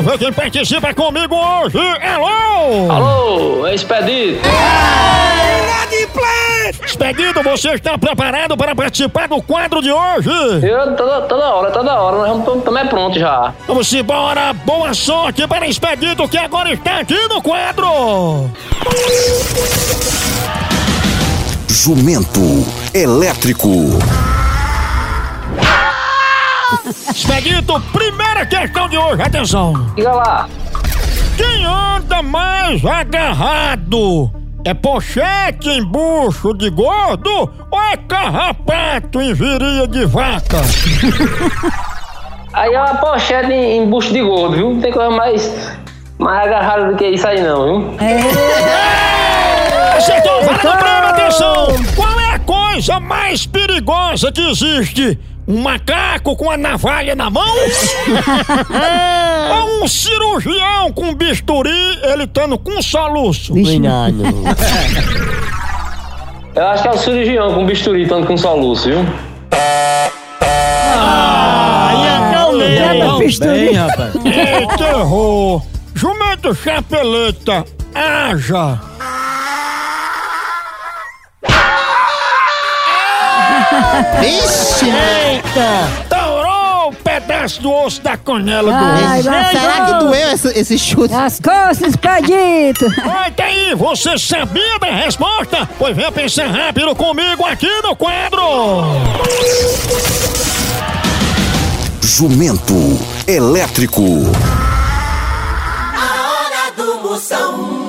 ver quem participa comigo hoje. Alô! Alô, é Expedito. Expedito, você está preparado para participar do quadro de hoje? Eu toda, toda hora, toda hora, nós estamos também pronto já. Vamos embora, boa sorte para Expedito que agora está aqui no quadro. Jumento elétrico. Expedito, primeira questão de hoje, atenção. Diga lá. Quem anda mais agarrado? É pochete em bucho de gordo ou é carrapato em viria de vaca? Aí é uma pochete em, em bucho de gordo, viu? Não tem coisa mais, mais agarrada do que isso aí não, viu? Acertou, para no prêmio, atenção! Qual é a coisa mais perigosa que existe? Um macaco com a navalha na mão? Ou um cirurgião com bisturi, ele estando com soluço? Cuidado. Eu acho que é o cirurgião com bisturi, tanto com soluço, viu? É tão Quebra bisturi. bem, rapaz. Eita, errou! Jumento chapeleta, haja! Vixe! Eita! Taurou o pedaço do osso da canela do Ai, osso. mas será que doeu esse, esse chute? As costas, Expedito! Olha aí, você sabia da resposta? Pois venha pensar rápido comigo aqui no quadro! Jumento elétrico. A hora do Moção.